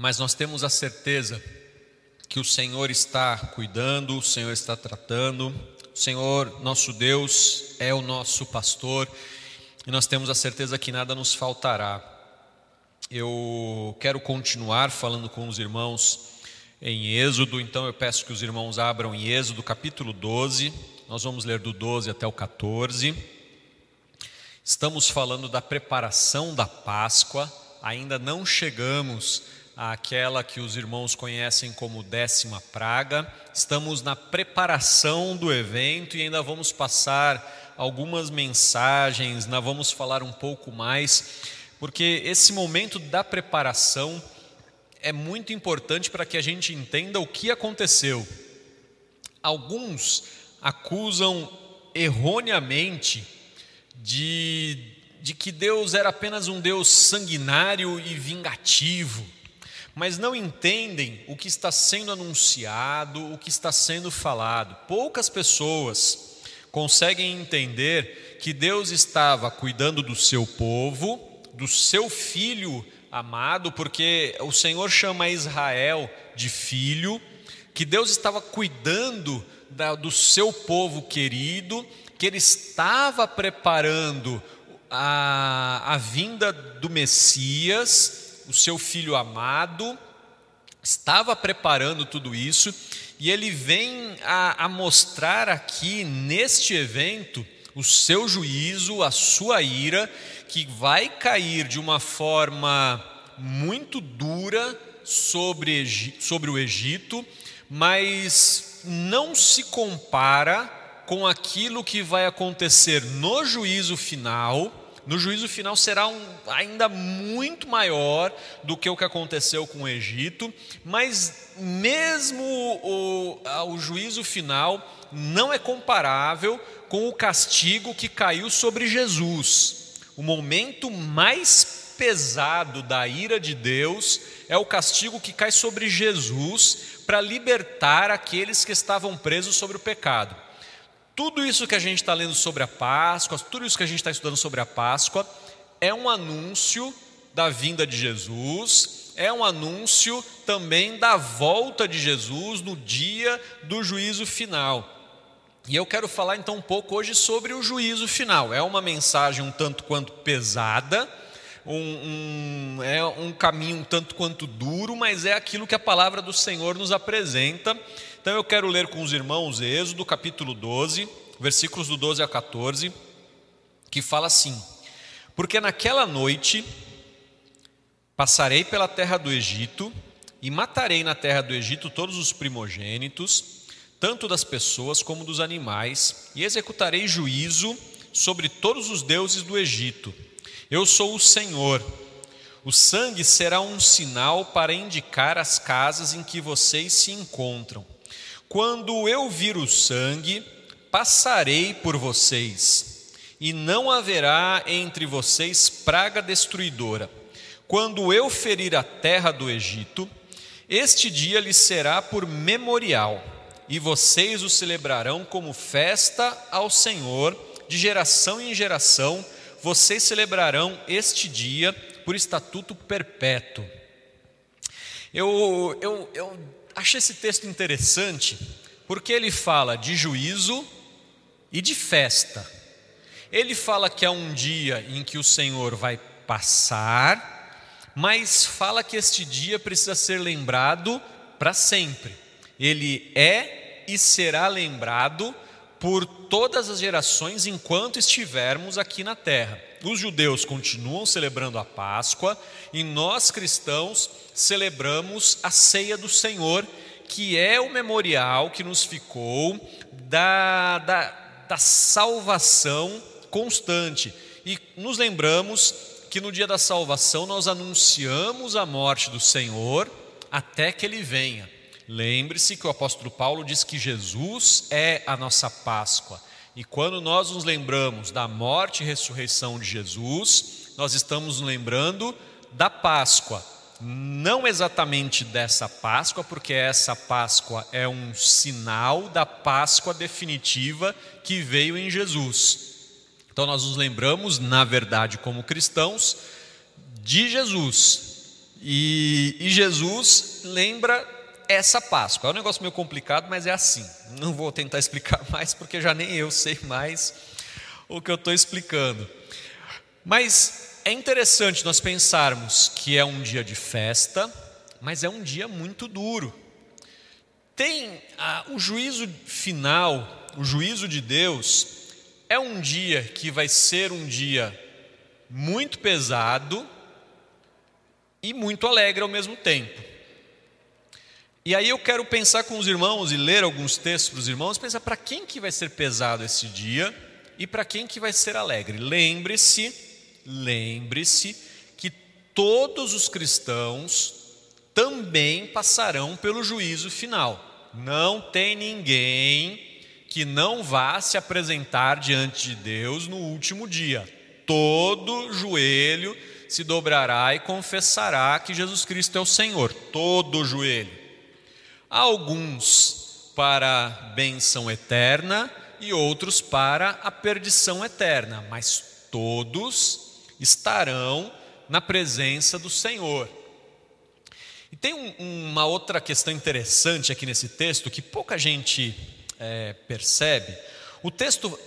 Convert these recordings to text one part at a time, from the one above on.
mas nós temos a certeza que o Senhor está cuidando, o Senhor está tratando, o Senhor, nosso Deus, é o nosso pastor e nós temos a certeza que nada nos faltará. Eu quero continuar falando com os irmãos em Êxodo, então eu peço que os irmãos abram em Êxodo capítulo 12, nós vamos ler do 12 até o 14. Estamos falando da preparação da Páscoa, ainda não chegamos àquela que os irmãos conhecem como décima praga, estamos na preparação do evento e ainda vamos passar algumas mensagens, ainda vamos falar um pouco mais, porque esse momento da preparação é muito importante para que a gente entenda o que aconteceu. Alguns acusam erroneamente de, de que Deus era apenas um Deus sanguinário e vingativo, mas não entendem o que está sendo anunciado, o que está sendo falado. Poucas pessoas conseguem entender que Deus estava cuidando do seu povo, do seu filho amado, porque o Senhor chama Israel de filho, que Deus estava cuidando da, do seu povo querido, que Ele estava preparando a, a vinda do Messias, o seu filho amado, estava preparando tudo isso, e Ele vem a, a mostrar aqui neste evento o seu juízo, a sua ira, que vai cair de uma forma muito dura sobre, sobre o Egito, mas não se compara com aquilo que vai acontecer no juízo final. No juízo final será um, ainda muito maior do que o que aconteceu com o Egito, mas mesmo o, o juízo final não é comparável com o castigo que caiu sobre Jesus. O momento mais pesado da ira de Deus é o castigo que cai sobre Jesus para libertar aqueles que estavam presos sobre o pecado. Tudo isso que a gente está lendo sobre a Páscoa, tudo isso que a gente está estudando sobre a Páscoa, é um anúncio da vinda de Jesus, é um anúncio também da volta de Jesus no dia do juízo final. E eu quero falar então um pouco hoje sobre o juízo final. É uma mensagem um tanto quanto pesada, um, um, é um caminho um tanto quanto duro, mas é aquilo que a palavra do Senhor nos apresenta. Então eu quero ler com os irmãos Êxodo, capítulo 12, versículos do 12 a 14, que fala assim: Porque naquela noite passarei pela terra do Egito e matarei na terra do Egito todos os primogênitos tanto das pessoas como dos animais, e executarei juízo sobre todos os deuses do Egito. Eu sou o Senhor. O sangue será um sinal para indicar as casas em que vocês se encontram. Quando eu vir o sangue, passarei por vocês, e não haverá entre vocês praga destruidora. Quando eu ferir a terra do Egito, este dia lhe será por memorial e vocês o celebrarão como festa ao Senhor, de geração em geração, vocês celebrarão este dia por estatuto perpétuo. Eu, eu, eu achei esse texto interessante, porque ele fala de juízo e de festa. Ele fala que é um dia em que o Senhor vai passar, mas fala que este dia precisa ser lembrado para sempre. Ele é e será lembrado por todas as gerações enquanto estivermos aqui na terra. Os judeus continuam celebrando a Páscoa e nós cristãos celebramos a ceia do Senhor, que é o memorial que nos ficou da, da, da salvação constante. E nos lembramos que no dia da salvação nós anunciamos a morte do Senhor até que ele venha. Lembre-se que o apóstolo Paulo diz que Jesus é a nossa Páscoa. E quando nós nos lembramos da morte e ressurreição de Jesus, nós estamos nos lembrando da Páscoa. Não exatamente dessa Páscoa, porque essa Páscoa é um sinal da Páscoa definitiva que veio em Jesus. Então nós nos lembramos, na verdade, como cristãos, de Jesus, E, e Jesus lembra essa Páscoa. É um negócio meio complicado, mas é assim. Não vou tentar explicar mais, porque já nem eu sei mais o que eu estou explicando. Mas é interessante nós pensarmos que é um dia de festa, mas é um dia muito duro. Tem ah, o juízo final, o juízo de Deus, é um dia que vai ser um dia muito pesado e muito alegre ao mesmo tempo. E aí eu quero pensar com os irmãos e ler alguns textos para os irmãos, pensar para quem que vai ser pesado esse dia e para quem que vai ser alegre. Lembre-se, lembre-se que todos os cristãos também passarão pelo juízo final. Não tem ninguém que não vá se apresentar diante de Deus no último dia. Todo joelho se dobrará e confessará que Jesus Cristo é o Senhor, todo joelho. Alguns para benção eterna e outros para a perdição eterna, mas todos estarão na presença do Senhor. E tem um, uma outra questão interessante aqui nesse texto que pouca gente é, percebe. O texto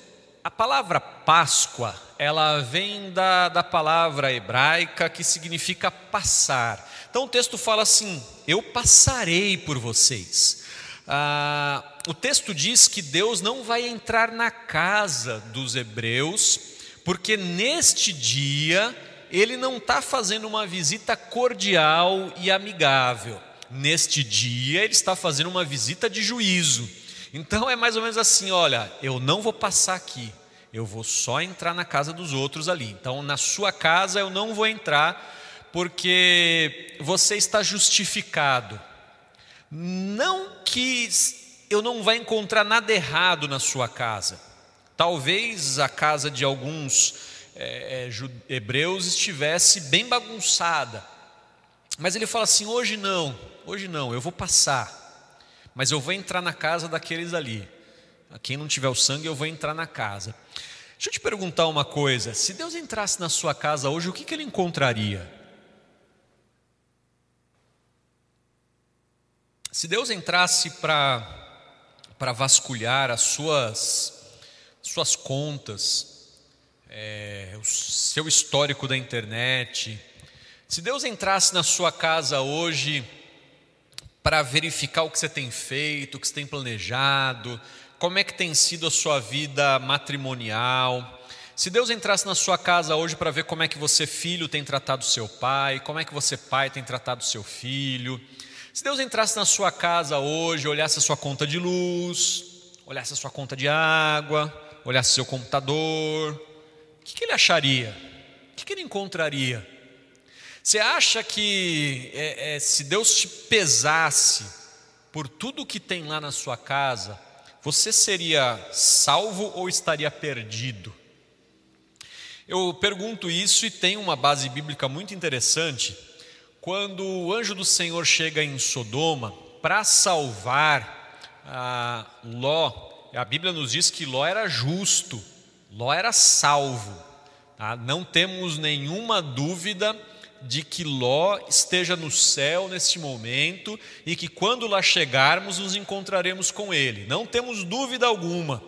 a palavra Páscoa, ela vem da, da palavra hebraica que significa passar. Então o texto fala assim: Eu passarei por vocês. Ah, o texto diz que Deus não vai entrar na casa dos hebreus, porque neste dia ele não está fazendo uma visita cordial e amigável. Neste dia ele está fazendo uma visita de juízo. Então é mais ou menos assim: olha, eu não vou passar aqui, eu vou só entrar na casa dos outros ali. Então, na sua casa eu não vou entrar, porque você está justificado. Não que eu não vá encontrar nada errado na sua casa. Talvez a casa de alguns é, hebreus estivesse bem bagunçada. Mas ele fala assim: hoje não, hoje não, eu vou passar mas eu vou entrar na casa daqueles ali. Quem não tiver o sangue, eu vou entrar na casa. Deixa eu te perguntar uma coisa: se Deus entrasse na sua casa hoje, o que, que ele encontraria? Se Deus entrasse para vasculhar as suas suas contas, é, o seu histórico da internet, se Deus entrasse na sua casa hoje para verificar o que você tem feito, o que você tem planejado, como é que tem sido a sua vida matrimonial. Se Deus entrasse na sua casa hoje para ver como é que você, filho, tem tratado seu pai, como é que você, pai, tem tratado seu filho. Se Deus entrasse na sua casa hoje, olhasse a sua conta de luz, olhasse a sua conta de água, olhasse seu computador, o que, que ele acharia? O que, que ele encontraria? Você acha que é, é, se Deus te pesasse por tudo que tem lá na sua casa, você seria salvo ou estaria perdido? Eu pergunto isso e tem uma base bíblica muito interessante. Quando o anjo do Senhor chega em Sodoma para salvar Ló, a Bíblia nos diz que Ló era justo, Ló era salvo. Tá? Não temos nenhuma dúvida de que Ló esteja no céu neste momento e que quando lá chegarmos nos encontraremos com ele. Não temos dúvida alguma.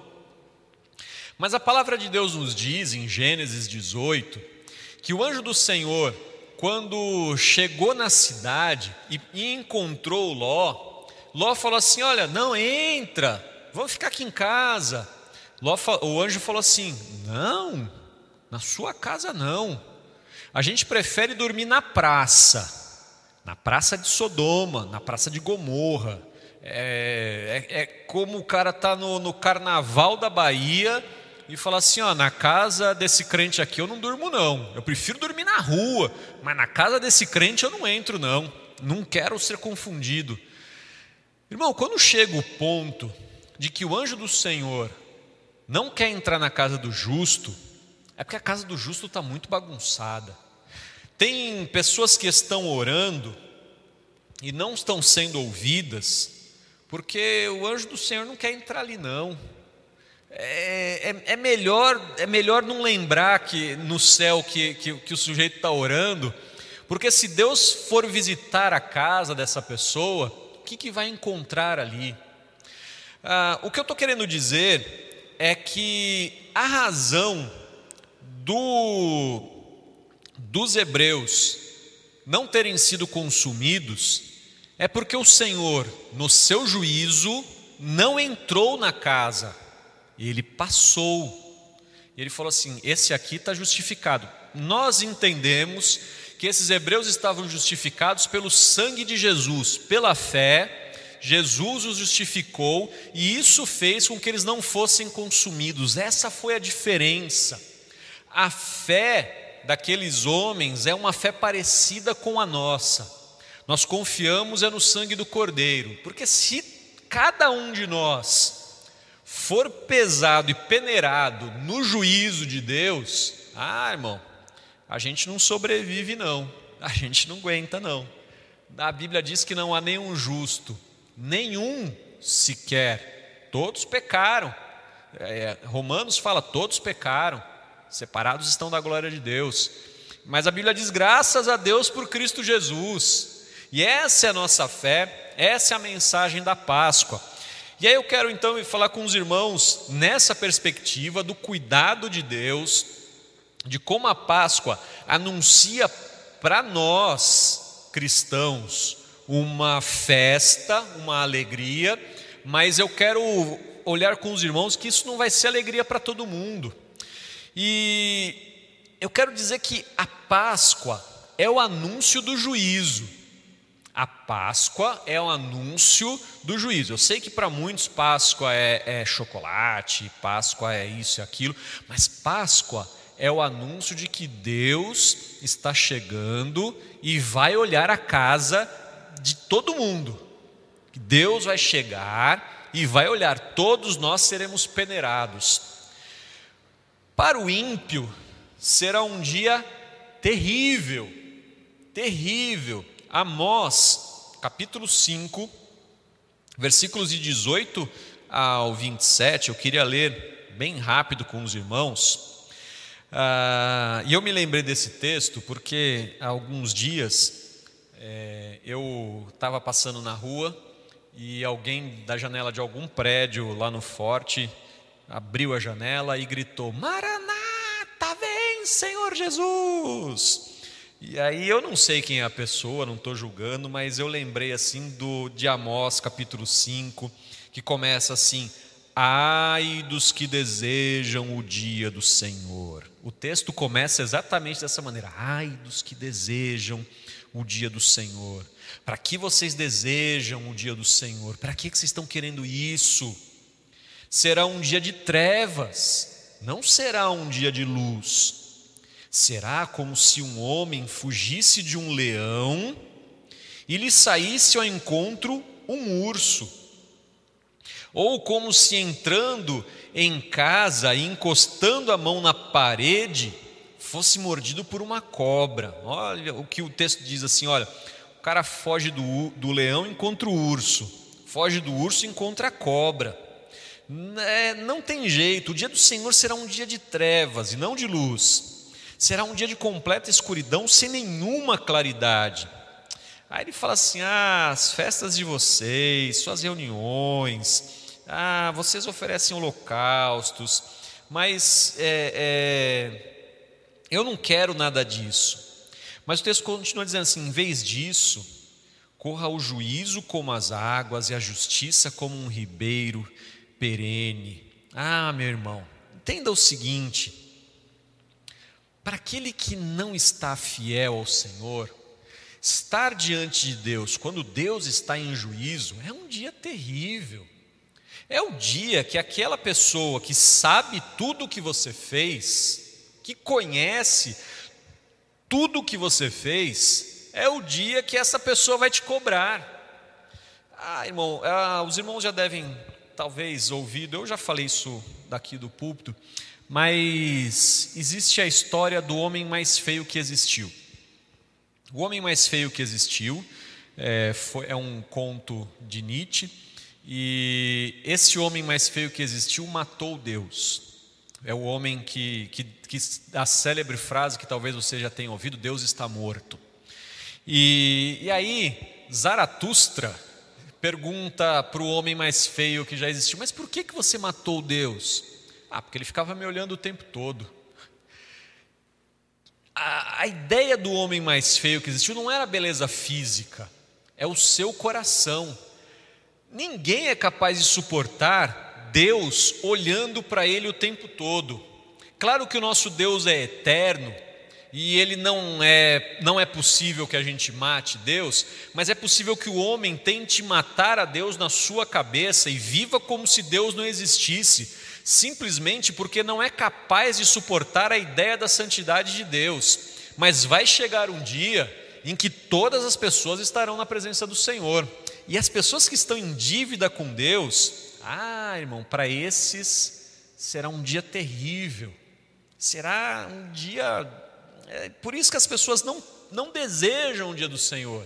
Mas a palavra de Deus nos diz em Gênesis 18 que o anjo do Senhor, quando chegou na cidade e, encontrou Ló, Ló falou assim: Olha, não entra, vamos ficar aqui em casa. Ló, o anjo falou assim: Não, na sua casa não a gente prefere dormir na praça, na praça de Sodoma, na praça de Gomorra. É, é, é como o cara tá no, no, carnaval da Bahia e fala assim: ó, na casa desse crente aqui eu não durmo, não. Eu prefiro dormir na rua, mas na casa desse crente eu não entro, não. Não quero ser confundido. Irmão, quando chega o ponto de que o anjo do Senhor não quer entrar na casa do justo, é porque a casa do justo está muito bagunçada. Tem pessoas que estão orando e não estão sendo ouvidas, porque o anjo do Senhor não quer entrar ali, não. É, é, é melhor, é melhor não lembrar que no céu que, que, que o sujeito está orando, Porque se Deus for visitar a casa dessa pessoa, o que, que vai encontrar ali? Ah, o que eu estou querendo dizer é que a razão do, dos hebreus não terem sido consumidos é porque o Senhor, no seu juízo, não entrou na casa, ele passou. E ele falou assim: esse aqui está justificado. Nós entendemos que esses hebreus estavam justificados pelo sangue de Jesus, pela fé. Jesus os justificou e isso fez com que eles não fossem consumidos. Essa foi a diferença. A fé daqueles homens é uma fé parecida com a nossa. Nós confiamos é no sangue do Cordeiro, porque se cada um de nós for pesado e peneirado no juízo de Deus, ah, irmão, a gente não sobrevive, não, a gente não aguenta, não. A Bíblia diz que não há nenhum justo, nenhum sequer, todos pecaram. É, Romanos fala: todos pecaram, separados estão da glória de Deus. Mas a Bíblia diz: graças a Deus por Cristo Jesus. E essa é a nossa fé, essa é a mensagem da Páscoa. E aí eu quero então falar com os irmãos nessa perspectiva do cuidado de Deus de como a Páscoa anuncia para nós cristãos uma festa, uma alegria, mas eu quero olhar com os irmãos que isso não vai ser alegria para todo mundo. E eu quero dizer que a Páscoa é o anúncio do juízo. Páscoa é o anúncio do juízo. Eu sei que para muitos Páscoa é, é chocolate, Páscoa é isso e aquilo, mas Páscoa é o anúncio de que Deus está chegando e vai olhar a casa de todo mundo. Deus vai chegar e vai olhar, todos nós seremos peneirados. Para o ímpio, será um dia terrível, terrível. Amós, capítulo 5, versículos de 18 ao 27, eu queria ler bem rápido com os irmãos. Ah, e eu me lembrei desse texto porque há alguns dias é, eu estava passando na rua e alguém da janela de algum prédio lá no forte abriu a janela e gritou: Maranata, vem, Senhor Jesus! E aí eu não sei quem é a pessoa, não estou julgando, mas eu lembrei assim do de Amós capítulo 5, que começa assim: Ai dos que desejam o dia do Senhor. O texto começa exatamente dessa maneira: Ai dos que desejam o dia do Senhor. Para que vocês desejam o dia do Senhor? Para que vocês estão querendo isso? Será um dia de trevas, não será um dia de luz. Será como se um homem fugisse de um leão e lhe saísse ao encontro um urso ou como se entrando em casa e encostando a mão na parede, fosse mordido por uma cobra. Olha o que o texto diz assim: olha, o cara foge do, do leão encontra o urso, foge do urso encontra a cobra. É, não tem jeito, o dia do Senhor será um dia de trevas e não de luz, será um dia de completa escuridão sem nenhuma claridade. Aí ele fala assim: ah, as festas de vocês, suas reuniões, ah, vocês oferecem holocaustos, mas é, é, eu não quero nada disso. Mas o texto continua dizendo assim: em vez disso, corra o juízo como as águas e a justiça como um ribeiro perene. Ah, meu irmão, entenda o seguinte: para aquele que não está fiel ao Senhor, estar diante de Deus, quando Deus está em juízo, é um dia terrível. É o dia que aquela pessoa que sabe tudo o que você fez, que conhece tudo o que você fez, é o dia que essa pessoa vai te cobrar. Ah, irmão, ah, os irmãos já devem talvez ouvido, eu já falei isso daqui do púlpito, mas existe a história do homem mais feio que existiu. O homem mais feio que existiu é, foi, é um conto de Nietzsche e esse homem mais feio que existiu matou Deus. É o homem que, que, que a célebre frase que talvez você já tenha ouvido: Deus está morto. E, e aí, Zaratustra pergunta para o homem mais feio que já existiu: Mas por que, que você matou Deus? Ah, porque ele ficava me olhando o tempo todo. A, a ideia do homem mais feio que existiu não era a beleza física, é o seu coração. Ninguém é capaz de suportar Deus olhando para ele o tempo todo. Claro que o nosso Deus é eterno, e ele não é não é possível que a gente mate Deus, mas é possível que o homem tente matar a Deus na sua cabeça e viva como se Deus não existisse, simplesmente porque não é capaz de suportar a ideia da santidade de Deus. Mas vai chegar um dia em que todas as pessoas estarão na presença do Senhor. E as pessoas que estão em dívida com Deus, ah, irmão, para esses será um dia terrível. Será um dia é por isso que as pessoas não, não desejam o dia do Senhor.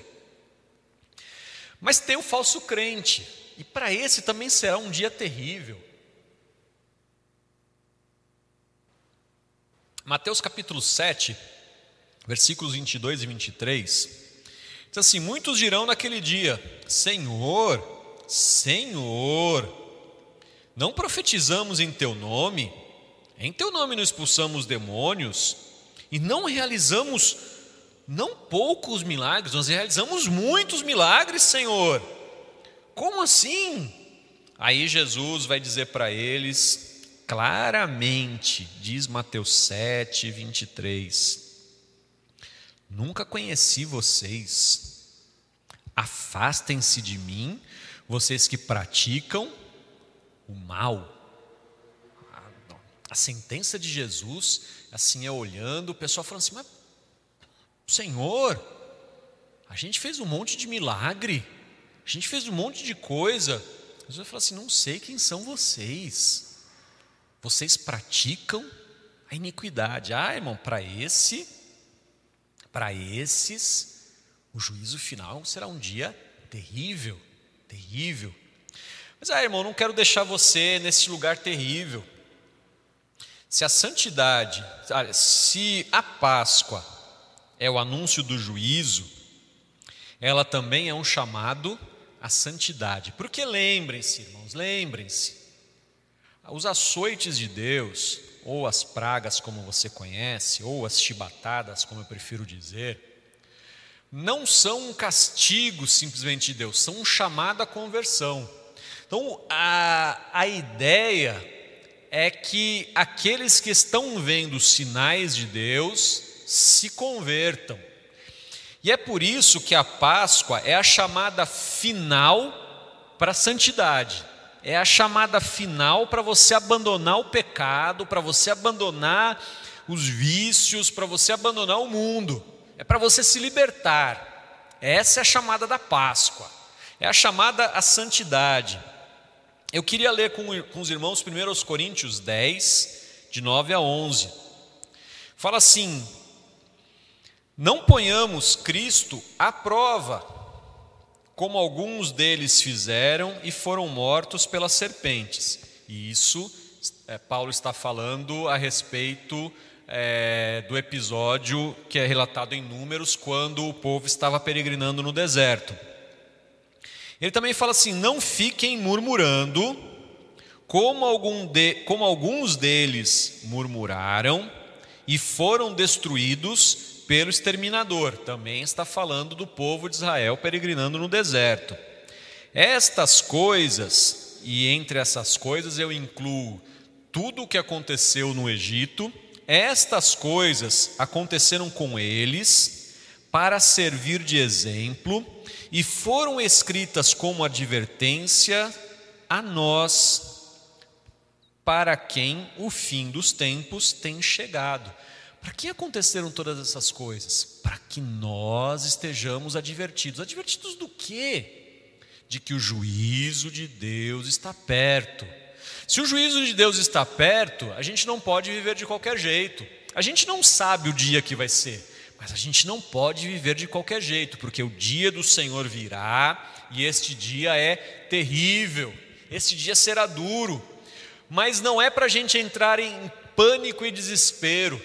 Mas tem o falso crente, e para esse também será um dia terrível. Mateus capítulo 7, versículos 22 e 23, diz assim: Muitos dirão naquele dia: Senhor, Senhor, não profetizamos em teu nome? Em teu nome não expulsamos demônios? E não realizamos não poucos milagres, nós realizamos muitos milagres, Senhor. Como assim? Aí Jesus vai dizer para eles claramente, diz Mateus 7, 23: Nunca conheci vocês, afastem-se de mim, vocês que praticam o mal. A sentença de Jesus assim é olhando, o pessoal falando assim: Mas, Senhor, a gente fez um monte de milagre, a gente fez um monte de coisa. Jesus fala assim: Não sei quem são vocês, vocês praticam a iniquidade. Ah, irmão, para esse, para esses, o juízo final será um dia terrível, terrível. Mas, ah, irmão, não quero deixar você nesse lugar terrível. Se a santidade, se a Páscoa é o anúncio do juízo, ela também é um chamado à santidade. Porque lembrem-se, irmãos, lembrem-se, os açoites de Deus, ou as pragas, como você conhece, ou as chibatadas, como eu prefiro dizer, não são um castigo simplesmente de Deus, são um chamado à conversão. Então, a, a ideia é que aqueles que estão vendo os sinais de Deus se convertam. E é por isso que a Páscoa é a chamada final para a santidade. É a chamada final para você abandonar o pecado, para você abandonar os vícios, para você abandonar o mundo. É para você se libertar. Essa é a chamada da Páscoa. É a chamada à santidade. Eu queria ler com, com os irmãos 1 Coríntios 10, de 9 a 11. Fala assim: Não ponhamos Cristo à prova, como alguns deles fizeram e foram mortos pelas serpentes. E isso, é, Paulo está falando a respeito é, do episódio que é relatado em Números, quando o povo estava peregrinando no deserto. Ele também fala assim: não fiquem murmurando, como, algum de, como alguns deles murmuraram e foram destruídos pelo exterminador. Também está falando do povo de Israel peregrinando no deserto. Estas coisas, e entre essas coisas eu incluo tudo o que aconteceu no Egito, estas coisas aconteceram com eles para servir de exemplo e foram escritas como advertência a nós, para quem o fim dos tempos tem chegado. Para que aconteceram todas essas coisas? Para que nós estejamos advertidos. Advertidos do quê? De que o juízo de Deus está perto. Se o juízo de Deus está perto, a gente não pode viver de qualquer jeito. A gente não sabe o dia que vai ser. Mas a gente não pode viver de qualquer jeito, porque o dia do Senhor virá e este dia é terrível, este dia será duro, mas não é para a gente entrar em pânico e desespero,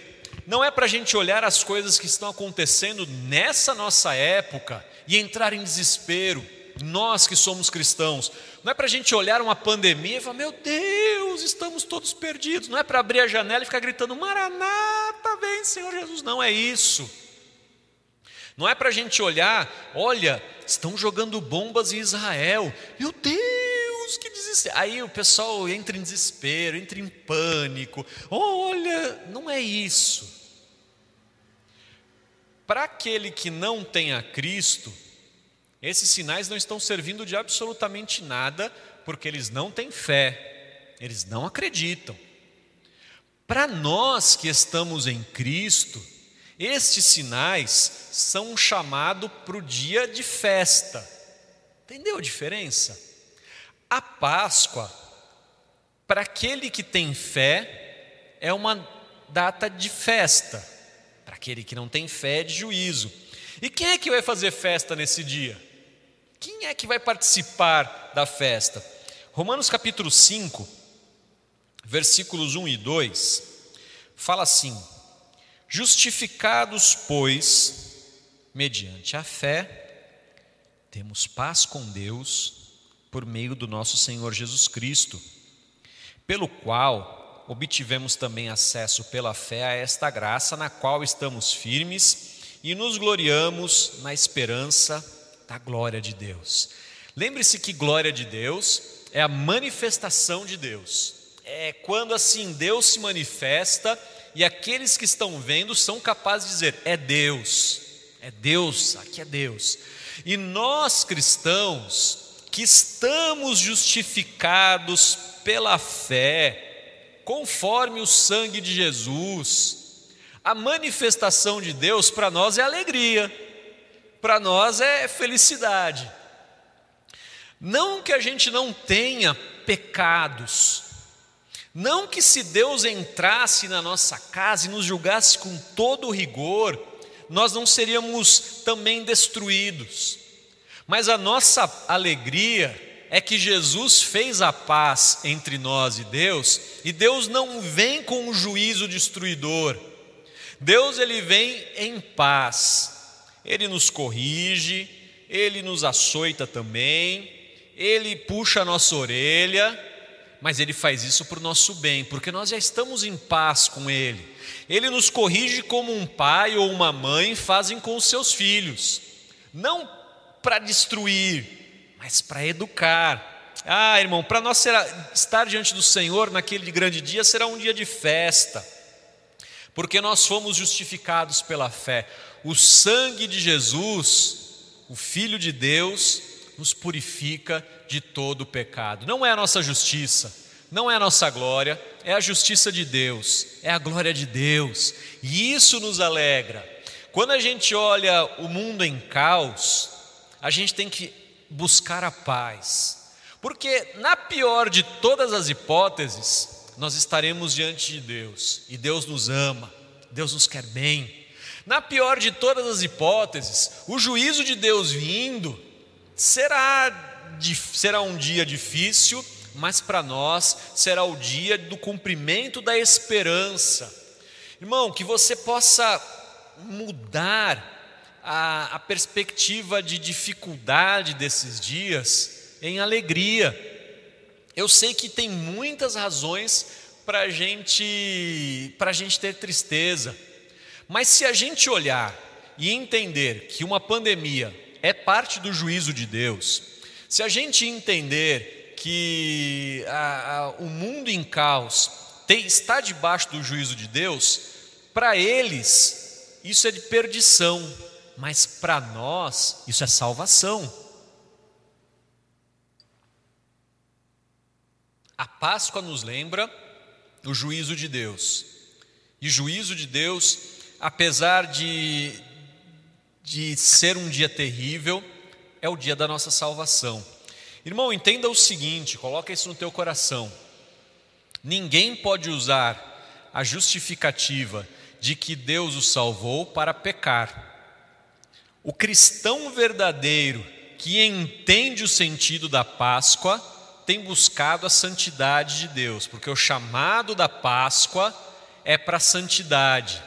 não é para a gente olhar as coisas que estão acontecendo nessa nossa época e entrar em desespero, nós que somos cristãos, não é para a gente olhar uma pandemia e falar, meu Deus, estamos todos perdidos, não é para abrir a janela e ficar gritando, Maranata, vem Senhor Jesus, não é isso. Não é para a gente olhar, olha, estão jogando bombas em Israel, meu Deus, Aí o pessoal entra em desespero, entra em pânico, olha, não é isso. Para aquele que não tem a Cristo, esses sinais não estão servindo de absolutamente nada, porque eles não têm fé, eles não acreditam. Para nós que estamos em Cristo, estes sinais são um chamado para o dia de festa. Entendeu a diferença? A Páscoa, para aquele que tem fé, é uma data de festa. Para aquele que não tem fé, é de juízo. E quem é que vai fazer festa nesse dia? Quem é que vai participar da festa? Romanos capítulo 5, versículos 1 e 2, fala assim: Justificados, pois, mediante a fé, temos paz com Deus por meio do nosso Senhor Jesus Cristo, pelo qual obtivemos também acesso pela fé a esta graça na qual estamos firmes e nos gloriamos na esperança da glória de Deus. Lembre-se que glória de Deus é a manifestação de Deus. É quando assim Deus se manifesta e aqueles que estão vendo são capazes de dizer: é Deus, é Deus, aqui é Deus. E nós cristãos que estamos justificados pela fé, conforme o sangue de Jesus, a manifestação de Deus para nós é alegria para nós é felicidade. Não que a gente não tenha pecados, não que se Deus entrasse na nossa casa e nos julgasse com todo rigor, nós não seríamos também destruídos. Mas a nossa alegria é que Jesus fez a paz entre nós e Deus, e Deus não vem com um juízo destruidor. Deus ele vem em paz. Ele nos corrige, ele nos açoita também, ele puxa a nossa orelha, mas ele faz isso para o nosso bem, porque nós já estamos em paz com ele. Ele nos corrige como um pai ou uma mãe fazem com os seus filhos, não para destruir, mas para educar. Ah, irmão, para nós será, estar diante do Senhor naquele grande dia será um dia de festa, porque nós fomos justificados pela fé. O sangue de Jesus, o Filho de Deus, nos purifica de todo o pecado. Não é a nossa justiça, não é a nossa glória, é a justiça de Deus, é a glória de Deus, e isso nos alegra. Quando a gente olha o mundo em caos, a gente tem que buscar a paz, porque na pior de todas as hipóteses, nós estaremos diante de Deus, e Deus nos ama, Deus nos quer bem. Na pior de todas as hipóteses, o juízo de Deus vindo será, será um dia difícil, mas para nós será o dia do cumprimento da esperança. Irmão, que você possa mudar a, a perspectiva de dificuldade desses dias em alegria. Eu sei que tem muitas razões para gente, a gente ter tristeza. Mas se a gente olhar e entender que uma pandemia é parte do juízo de Deus, se a gente entender que a, a, o mundo em caos tem, está debaixo do juízo de Deus, para eles isso é de perdição, mas para nós isso é salvação. A Páscoa nos lembra o juízo de Deus. E juízo de Deus apesar de, de ser um dia terrível, é o dia da nossa salvação. Irmão, entenda o seguinte, coloca isso no teu coração. Ninguém pode usar a justificativa de que Deus o salvou para pecar. O cristão verdadeiro que entende o sentido da Páscoa tem buscado a santidade de Deus, porque o chamado da Páscoa é para a santidade.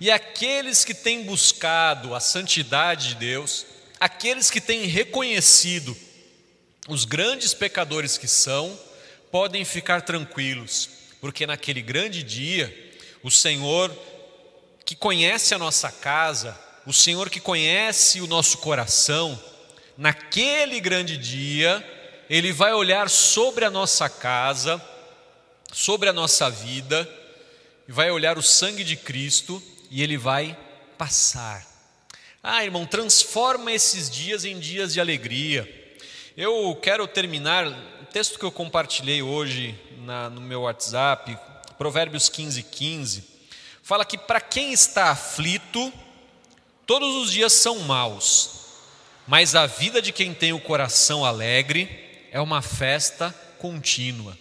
E aqueles que têm buscado a santidade de Deus, aqueles que têm reconhecido os grandes pecadores que são, podem ficar tranquilos, porque naquele grande dia, o Senhor que conhece a nossa casa, o Senhor que conhece o nosso coração, naquele grande dia, Ele vai olhar sobre a nossa casa, sobre a nossa vida, vai olhar o sangue de Cristo e Ele vai passar. Ah, irmão, transforma esses dias em dias de alegria. Eu quero terminar o texto que eu compartilhei hoje na, no meu WhatsApp, Provérbios 15, 15, fala que para quem está aflito, todos os dias são maus, mas a vida de quem tem o coração alegre é uma festa contínua.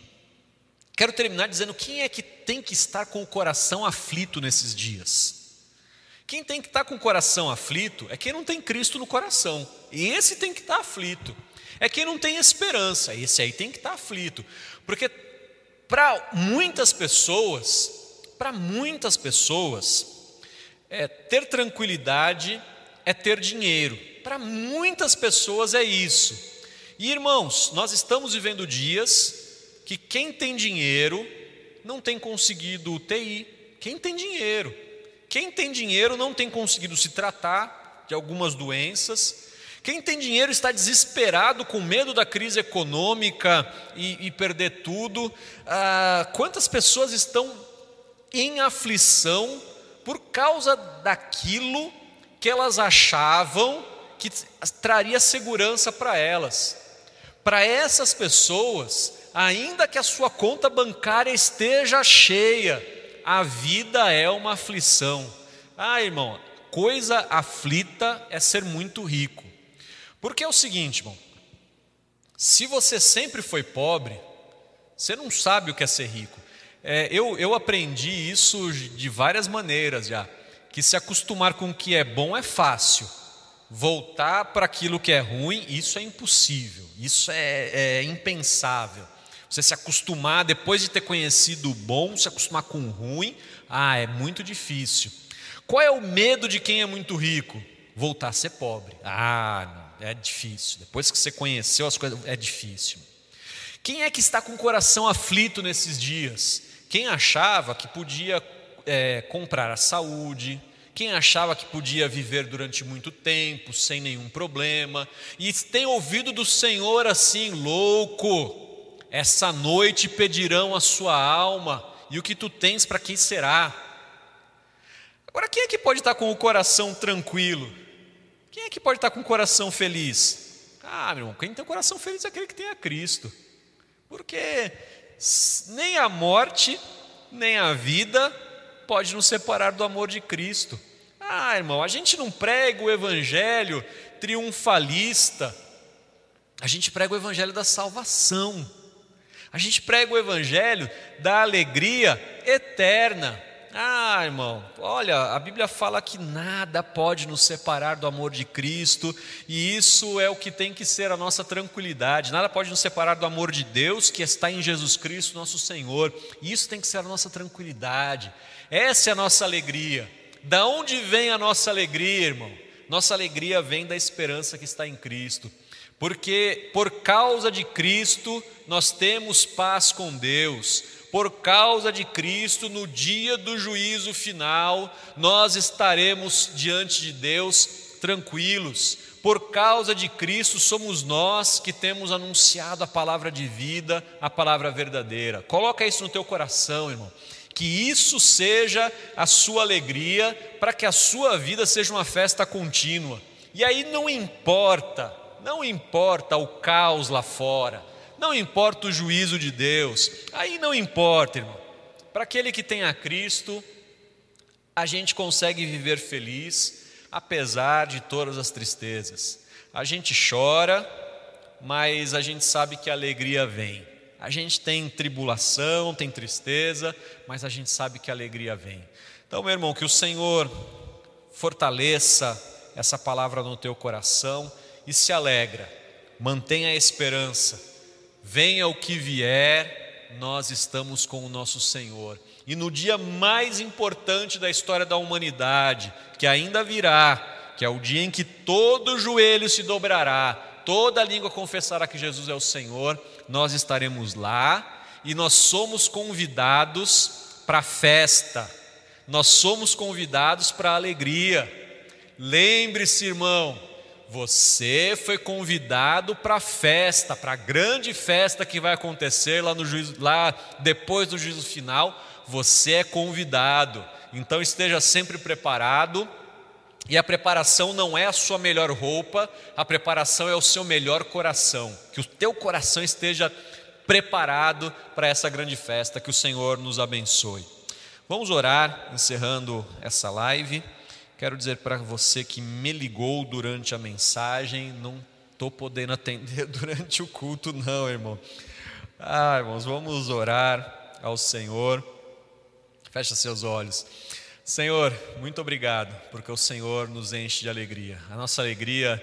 Quero terminar dizendo quem é que tem que estar com o coração aflito nesses dias. Quem tem que estar com o coração aflito é quem não tem Cristo no coração. E esse tem que estar aflito é quem não tem esperança, esse aí tem que estar aflito, porque para muitas pessoas, para muitas pessoas, é, ter tranquilidade é ter dinheiro, para muitas pessoas é isso. E irmãos, nós estamos vivendo dias que quem tem dinheiro não tem conseguido UTI, quem tem dinheiro, quem tem dinheiro não tem conseguido se tratar de algumas doenças, quem tem dinheiro está desesperado, com medo da crise econômica e, e perder tudo. Ah, quantas pessoas estão em aflição por causa daquilo que elas achavam que traria segurança para elas? Para essas pessoas, ainda que a sua conta bancária esteja cheia, a vida é uma aflição. Ah, irmão, coisa aflita é ser muito rico. Porque é o seguinte, irmão, se você sempre foi pobre, você não sabe o que é ser rico. É, eu, eu aprendi isso de várias maneiras já, que se acostumar com o que é bom é fácil, voltar para aquilo que é ruim, isso é impossível, isso é, é impensável. Você se acostumar, depois de ter conhecido o bom, se acostumar com o ruim, ah, é muito difícil. Qual é o medo de quem é muito rico? Voltar a ser pobre. Ah, é difícil. Depois que você conheceu as coisas, é difícil. Quem é que está com o coração aflito nesses dias? Quem achava que podia é, comprar a saúde, quem achava que podia viver durante muito tempo, sem nenhum problema, e tem ouvido do Senhor assim, louco, essa noite pedirão a sua alma, e o que tu tens para quem será? Agora, quem é que pode estar com o coração tranquilo? Quem é que pode estar com o coração feliz? Ah, meu irmão, quem tem o coração feliz é aquele que tem a Cristo. Porque nem a morte, nem a vida pode nos separar do amor de Cristo. Ah, irmão, a gente não prega o evangelho triunfalista. A gente prega o evangelho da salvação. A gente prega o evangelho da alegria eterna. Ah, irmão, olha, a Bíblia fala que nada pode nos separar do amor de Cristo, e isso é o que tem que ser a nossa tranquilidade. Nada pode nos separar do amor de Deus que está em Jesus Cristo, nosso Senhor. E isso tem que ser a nossa tranquilidade. Essa é a nossa alegria. Da onde vem a nossa alegria, irmão? Nossa alegria vem da esperança que está em Cristo. Porque por causa de Cristo nós temos paz com Deus por causa de Cristo, no dia do juízo final, nós estaremos diante de Deus tranquilos. Por causa de Cristo, somos nós que temos anunciado a palavra de vida, a palavra verdadeira. Coloca isso no teu coração, irmão. Que isso seja a sua alegria, para que a sua vida seja uma festa contínua. E aí não importa, não importa o caos lá fora, não importa o juízo de Deus, aí não importa, irmão. Para aquele que tem a Cristo, a gente consegue viver feliz, apesar de todas as tristezas. A gente chora, mas a gente sabe que a alegria vem. A gente tem tribulação, tem tristeza, mas a gente sabe que a alegria vem. Então, meu irmão, que o Senhor fortaleça essa palavra no teu coração e se alegra, mantenha a esperança venha o que vier, nós estamos com o nosso Senhor. E no dia mais importante da história da humanidade, que ainda virá, que é o dia em que todo joelho se dobrará, toda língua confessará que Jesus é o Senhor, nós estaremos lá e nós somos convidados para a festa, nós somos convidados para a alegria. Lembre-se, irmão, você foi convidado para a festa, para a grande festa que vai acontecer lá, no juízo, lá depois do juízo final. Você é convidado, então esteja sempre preparado. E a preparação não é a sua melhor roupa, a preparação é o seu melhor coração. Que o teu coração esteja preparado para essa grande festa, que o Senhor nos abençoe. Vamos orar, encerrando essa live. Quero dizer para você que me ligou durante a mensagem, não estou podendo atender durante o culto, não, irmão. Ah, irmãos, vamos orar ao Senhor. Fecha seus olhos. Senhor, muito obrigado, porque o Senhor nos enche de alegria. A nossa alegria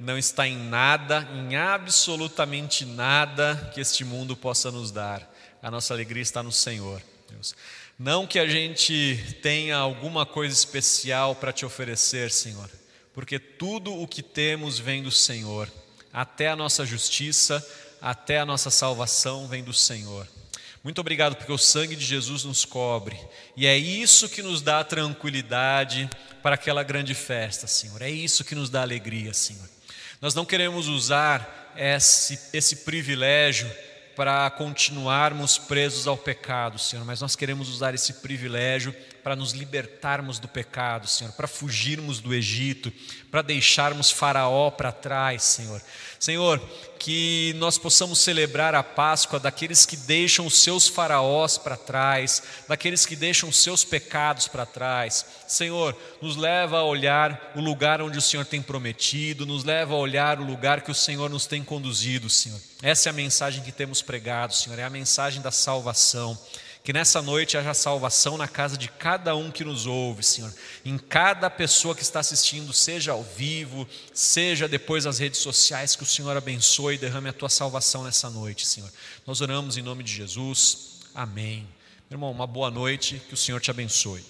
não está em nada, em absolutamente nada que este mundo possa nos dar. A nossa alegria está no Senhor, Deus. Não que a gente tenha alguma coisa especial para te oferecer, Senhor, porque tudo o que temos vem do Senhor, até a nossa justiça, até a nossa salvação vem do Senhor. Muito obrigado porque o sangue de Jesus nos cobre, e é isso que nos dá tranquilidade para aquela grande festa, Senhor, é isso que nos dá alegria, Senhor. Nós não queremos usar esse, esse privilégio para continuarmos presos ao pecado, Senhor, mas nós queremos usar esse privilégio para nos libertarmos do pecado, Senhor, para fugirmos do Egito, para deixarmos Faraó para trás, Senhor. Senhor, que nós possamos celebrar a Páscoa daqueles que deixam os seus faraós para trás, daqueles que deixam os seus pecados para trás. Senhor, nos leva a olhar o lugar onde o Senhor tem prometido, nos leva a olhar o lugar que o Senhor nos tem conduzido, Senhor. Essa é a mensagem que temos pregado, Senhor, é a mensagem da salvação. Que nessa noite haja salvação na casa de cada um que nos ouve, Senhor. Em cada pessoa que está assistindo, seja ao vivo, seja depois nas redes sociais, que o Senhor abençoe e derrame a tua salvação nessa noite, Senhor. Nós oramos em nome de Jesus. Amém. Meu irmão, uma boa noite, que o Senhor te abençoe.